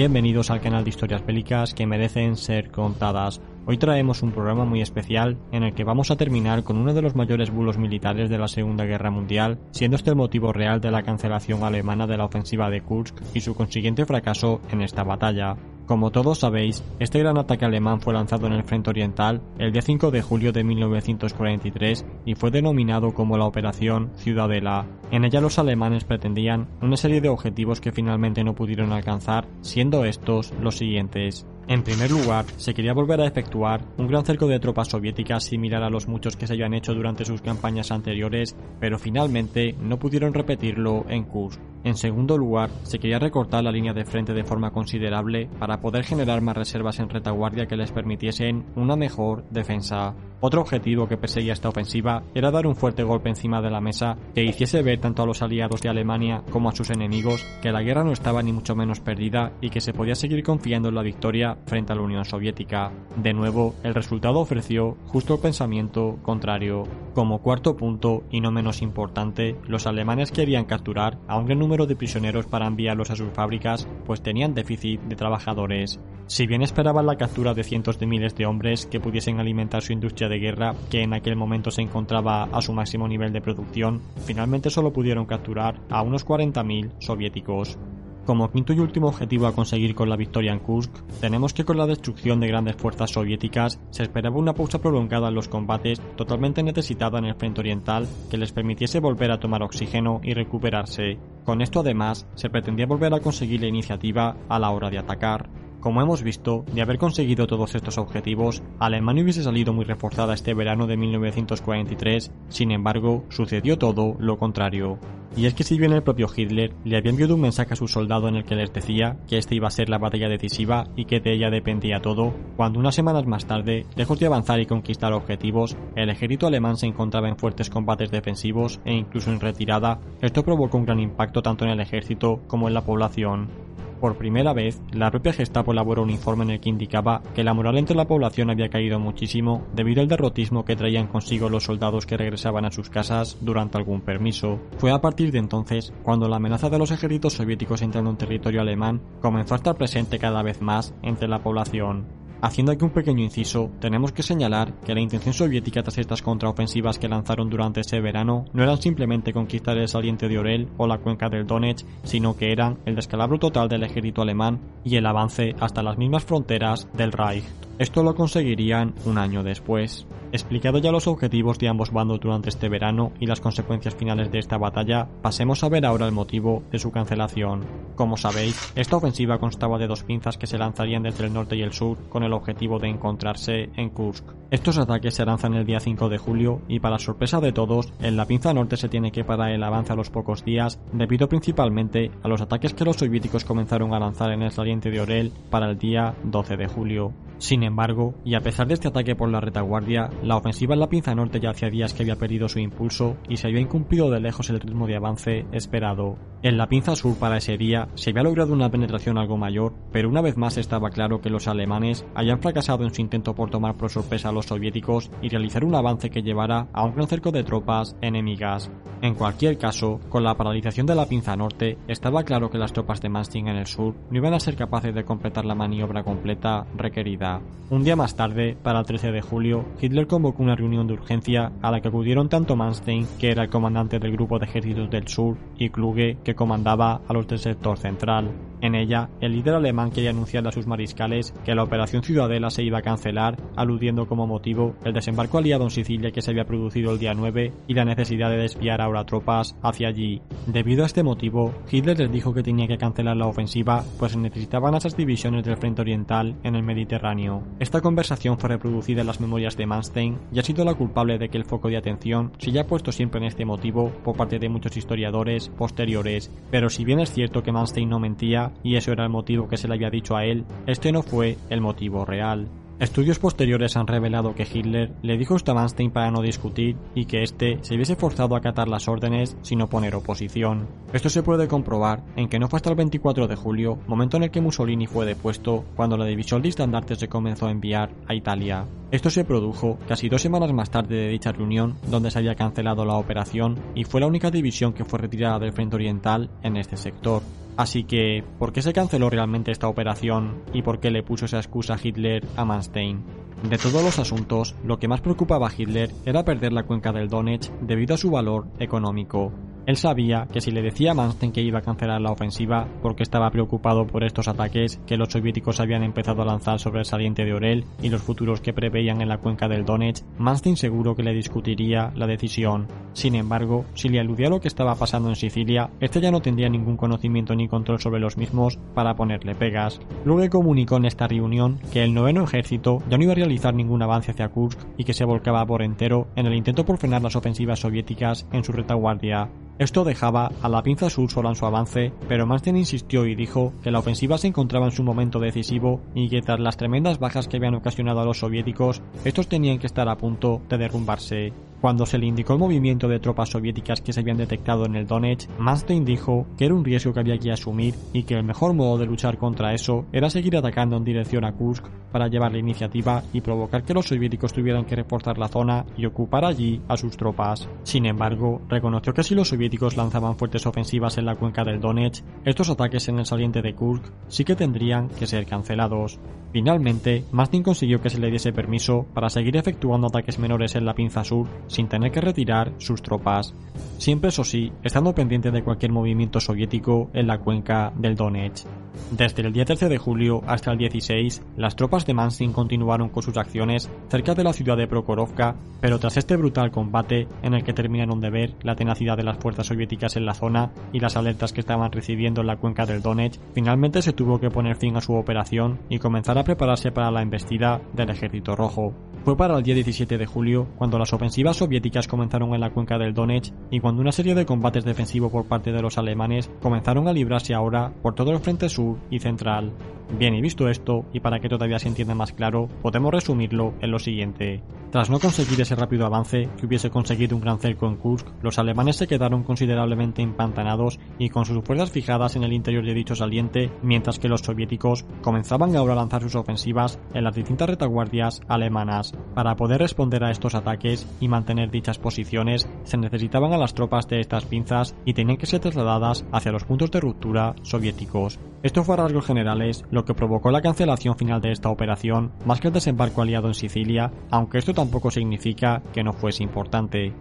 Bienvenidos al canal de historias bélicas que merecen ser contadas. Hoy traemos un programa muy especial en el que vamos a terminar con uno de los mayores bulos militares de la Segunda Guerra Mundial, siendo este el motivo real de la cancelación alemana de la ofensiva de Kursk y su consiguiente fracaso en esta batalla. Como todos sabéis, este gran ataque alemán fue lanzado en el frente oriental el día 5 de julio de 1943 y fue denominado como la Operación Ciudadela. En ella los alemanes pretendían una serie de objetivos que finalmente no pudieron alcanzar, siendo estos los siguientes. En primer lugar, se quería volver a efectuar un gran cerco de tropas soviéticas similar a los muchos que se habían hecho durante sus campañas anteriores, pero finalmente no pudieron repetirlo en Kursk. En segundo lugar, se quería recortar la línea de frente de forma considerable para poder generar más reservas en retaguardia que les permitiesen una mejor defensa. Otro objetivo que perseguía esta ofensiva era dar un fuerte golpe encima de la mesa que hiciese ver tanto a los aliados de Alemania como a sus enemigos que la guerra no estaba ni mucho menos perdida y que se podía seguir confiando en la victoria frente a la Unión Soviética. De nuevo, el resultado ofreció justo el pensamiento contrario. Como cuarto punto, y no menos importante, los alemanes querían capturar a un gran número de prisioneros para enviarlos a sus fábricas, pues tenían déficit de trabajadores. Si bien esperaban la captura de cientos de miles de hombres que pudiesen alimentar su industria de guerra, que en aquel momento se encontraba a su máximo nivel de producción, finalmente solo pudieron capturar a unos 40.000 soviéticos. Como quinto y último objetivo a conseguir con la victoria en Kursk, tenemos que con la destrucción de grandes fuerzas soviéticas se esperaba una pausa prolongada en los combates totalmente necesitada en el frente oriental que les permitiese volver a tomar oxígeno y recuperarse. Con esto además se pretendía volver a conseguir la iniciativa a la hora de atacar. Como hemos visto, de haber conseguido todos estos objetivos, Alemania hubiese salido muy reforzada este verano de 1943, sin embargo, sucedió todo lo contrario. Y es que si bien el propio Hitler le había enviado un mensaje a su soldado en el que les decía que esta iba a ser la batalla decisiva y que de ella dependía todo, cuando unas semanas más tarde, lejos de avanzar y conquistar objetivos, el ejército alemán se encontraba en fuertes combates defensivos e incluso en retirada, esto provocó un gran impacto tanto en el ejército como en la población. Por primera vez, la propia Gestapo elaboró un informe en el que indicaba que la moral entre la población había caído muchísimo debido al derrotismo que traían consigo los soldados que regresaban a sus casas durante algún permiso. Fue a partir de entonces cuando la amenaza de los ejércitos soviéticos entrando en territorio alemán comenzó a estar presente cada vez más entre la población. Haciendo aquí un pequeño inciso, tenemos que señalar que la intención soviética tras estas contraofensivas que lanzaron durante ese verano no eran simplemente conquistar el saliente de Orel o la cuenca del Donetsk, sino que eran el descalabro total del ejército alemán y el avance hasta las mismas fronteras del Reich. Esto lo conseguirían un año después. Explicado ya los objetivos de ambos bandos durante este verano y las consecuencias finales de esta batalla, pasemos a ver ahora el motivo de su cancelación. Como sabéis, esta ofensiva constaba de dos pinzas que se lanzarían desde el norte y el sur con el objetivo de encontrarse en Kursk. Estos ataques se lanzan el día 5 de julio y para sorpresa de todos, en la pinza norte se tiene que parar el avance a los pocos días debido principalmente a los ataques que los soviéticos comenzaron a lanzar en el saliente de Orel para el día 12 de julio. Sin embargo, y a pesar de este ataque por la retaguardia, la ofensiva en la pinza norte ya hacía días que había perdido su impulso y se había incumplido de lejos el ritmo de avance esperado. En la pinza sur para ese día se había logrado una penetración algo mayor, pero una vez más estaba claro que los alemanes habían fracasado en su intento por tomar por sorpresa a los soviéticos y realizar un avance que llevara a un gran cerco de tropas enemigas. En cualquier caso, con la paralización de la pinza norte, estaba claro que las tropas de Manstein en el sur no iban a ser capaces de completar la maniobra completa requerida. Un día más tarde, para el 13 de julio, Hitler convocó una reunión de urgencia a la que acudieron tanto Manstein, que era el comandante del grupo de ejércitos del sur, y Kluge, que comandaba a los del sector central. En ella, el líder alemán quería anunciar a sus mariscales que la Operación Ciudadela se iba a cancelar, aludiendo como motivo el desembarco aliado en Sicilia que se había producido el día 9 y la necesidad de desviar ahora tropas hacia allí. Debido a este motivo, Hitler les dijo que tenía que cancelar la ofensiva, pues se necesitaban esas divisiones del frente oriental en el Mediterráneo. Esta conversación fue reproducida en las memorias de Manstein y ha sido la culpable de que el foco de atención se haya puesto siempre en este motivo por parte de muchos historiadores posteriores, pero si bien es cierto que Manstein no mentía, y eso era el motivo que se le había dicho a él, este no fue el motivo real. Estudios posteriores han revelado que Hitler le dijo a Manstein para no discutir y que éste se hubiese forzado a acatar las órdenes sin oponer oposición. Esto se puede comprobar en que no fue hasta el 24 de julio, momento en el que Mussolini fue depuesto, cuando la división de estandartes se comenzó a enviar a Italia. Esto se produjo casi dos semanas más tarde de dicha reunión, donde se había cancelado la operación y fue la única división que fue retirada del frente oriental en este sector. Así que, ¿por qué se canceló realmente esta operación y por qué le puso esa excusa Hitler a Manstein? De todos los asuntos, lo que más preocupaba a Hitler era perder la cuenca del Donetsk debido a su valor económico. Él sabía que si le decía a Manstein que iba a cancelar la ofensiva porque estaba preocupado por estos ataques que los soviéticos habían empezado a lanzar sobre el saliente de Orel y los futuros que preveían en la cuenca del Donetsk, Manstein seguro que le discutiría la decisión. Sin embargo, si le aludía a lo que estaba pasando en Sicilia, este ya no tendría ningún conocimiento ni control sobre los mismos para ponerle pegas. Luego comunicó en esta reunión que el noveno ejército ya no iba a realizar ningún avance hacia Kursk y que se volcaba por entero en el intento por frenar las ofensivas soviéticas en su retaguardia. Esto dejaba a la pinza sur sola en su avance, pero Manstein insistió y dijo que la ofensiva se encontraba en su momento decisivo y que tras las tremendas bajas que habían ocasionado a los soviéticos, estos tenían que estar a punto de derrumbarse. Cuando se le indicó el movimiento de tropas soviéticas que se habían detectado en el Donetsk, Manstein dijo que era un riesgo que había que asumir y que el mejor modo de luchar contra eso era seguir atacando en dirección a Kursk para llevar la iniciativa y provocar que los soviéticos tuvieran que reforzar la zona y ocupar allí a sus tropas. Sin embargo, reconoció que si los soviéticos lanzaban fuertes ofensivas en la cuenca del Donetsk, estos ataques en el saliente de Kursk sí que tendrían que ser cancelados. Finalmente, Manstein consiguió que se le diese permiso para seguir efectuando ataques menores en la pinza sur sin tener que retirar sus tropas. Siempre eso sí, estando pendiente de cualquier movimiento soviético en la cuenca del Donetsk. Desde el día 13 de julio hasta el 16, las tropas de Manstein continuaron con sus acciones cerca de la ciudad de Prokhorovka, pero tras este brutal combate en el que terminaron de ver la tenacidad de las fuerzas soviéticas en la zona y las alertas que estaban recibiendo en la cuenca del Donetsk, finalmente se tuvo que poner fin a su operación y comenzar a prepararse para la embestida del Ejército Rojo. Fue para el día 17 de julio cuando las ofensivas soviéticas comenzaron en la cuenca del Donetsk y cuando una serie de combates defensivos por parte de los alemanes comenzaron a librarse ahora por todo el frente sur y central. Bien, y visto esto, y para que todavía se entienda más claro, podemos resumirlo en lo siguiente. Tras no conseguir ese rápido avance que hubiese conseguido un gran cerco en Kursk, los alemanes se quedaron considerablemente empantanados y con sus fuerzas fijadas en el interior de dicho saliente, mientras que los soviéticos comenzaban ahora a lanzar sus ofensivas en las distintas retaguardias alemanas. Para poder responder a estos ataques y mantener dichas posiciones, se necesitaban a las tropas de estas pinzas y tenían que ser trasladadas hacia los puntos de ruptura soviéticos. Esto fue a rasgos generales lo que provocó la cancelación final de esta operación, más que el desembarco aliado en Sicilia, aunque esto tampoco significa que no fuese importante.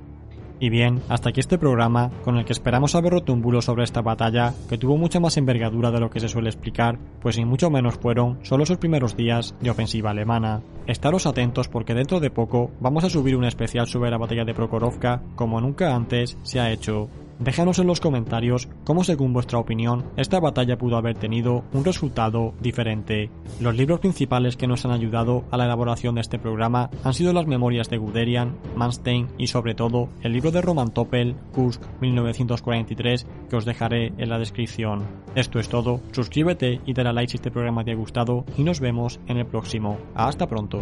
Y bien, hasta aquí este programa, con el que esperamos haber roto un bulo sobre esta batalla, que tuvo mucha más envergadura de lo que se suele explicar, pues ni mucho menos fueron solo sus primeros días de ofensiva alemana. Estaros atentos porque dentro de poco vamos a subir un especial sobre la batalla de Prokhorovka, como nunca antes se ha hecho. Déjanos en los comentarios cómo según vuestra opinión esta batalla pudo haber tenido un resultado diferente. Los libros principales que nos han ayudado a la elaboración de este programa han sido las memorias de Guderian, Manstein y sobre todo el libro de Roman Topel, Kursk 1943, que os dejaré en la descripción. Esto es todo, suscríbete y dale a like si este programa te ha gustado y nos vemos en el próximo. Hasta pronto.